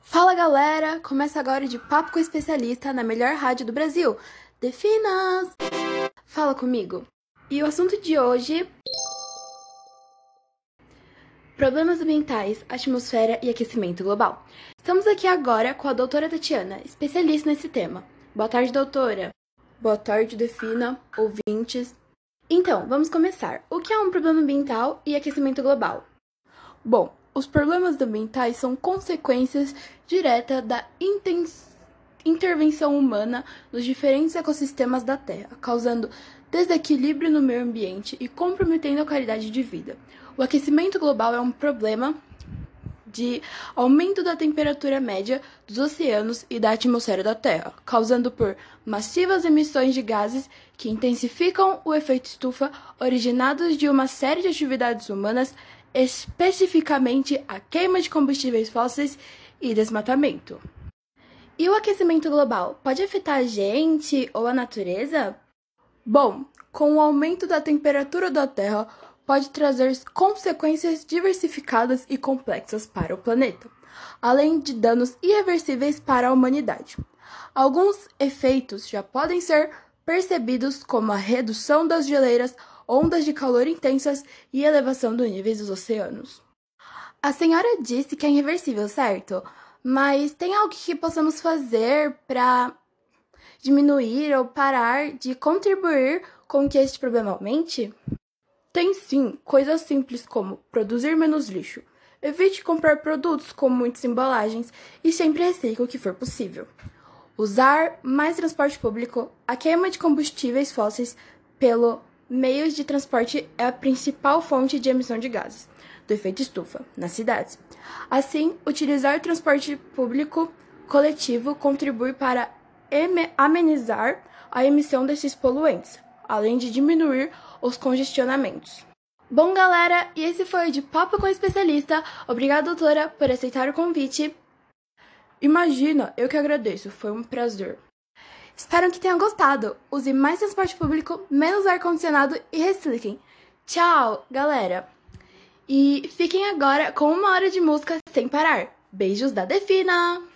Fala galera! Começa agora de Papo com Especialista na melhor rádio do Brasil, Definas! Fala comigo! E o assunto de hoje. Problemas ambientais, atmosfera e aquecimento global. Estamos aqui agora com a doutora Tatiana, especialista nesse tema. Boa tarde, doutora! Boa tarde, Defina, ouvintes. Então, vamos começar. O que é um problema ambiental e aquecimento global? Bom, os problemas ambientais são consequências diretas da intervenção humana nos diferentes ecossistemas da Terra, causando desequilíbrio no meio ambiente e comprometendo a qualidade de vida. O aquecimento global é um problema de aumento da temperatura média dos oceanos e da atmosfera da Terra, causando por massivas emissões de gases que intensificam o efeito estufa originados de uma série de atividades humanas, especificamente a queima de combustíveis fósseis e desmatamento. E o aquecimento global pode afetar a gente ou a natureza? Bom, com o aumento da temperatura da Terra, pode trazer consequências diversificadas e complexas para o planeta, além de danos irreversíveis para a humanidade. Alguns efeitos já podem ser percebidos como a redução das geleiras, ondas de calor intensas e elevação do nível dos oceanos. A senhora disse que é irreversível, certo? Mas tem algo que possamos fazer para diminuir ou parar de contribuir com que este problema aumente? Tem sim coisas simples como produzir menos lixo. Evite comprar produtos com muitas embalagens e sempre recicle o que for possível. Usar mais transporte público. A queima de combustíveis fósseis pelo meios de transporte é a principal fonte de emissão de gases do efeito estufa nas cidades. Assim, utilizar transporte público coletivo contribui para amenizar a emissão desses poluentes, além de diminuir os congestionamentos. Bom, galera, e esse foi o de Papo com Especialista. Obrigada, doutora, por aceitar o convite. Imagina, eu que agradeço, foi um prazer. Espero que tenham gostado. Use mais transporte público, menos ar-condicionado e reciclem. Tchau, galera! E fiquem agora com uma hora de música sem parar. Beijos da Defina!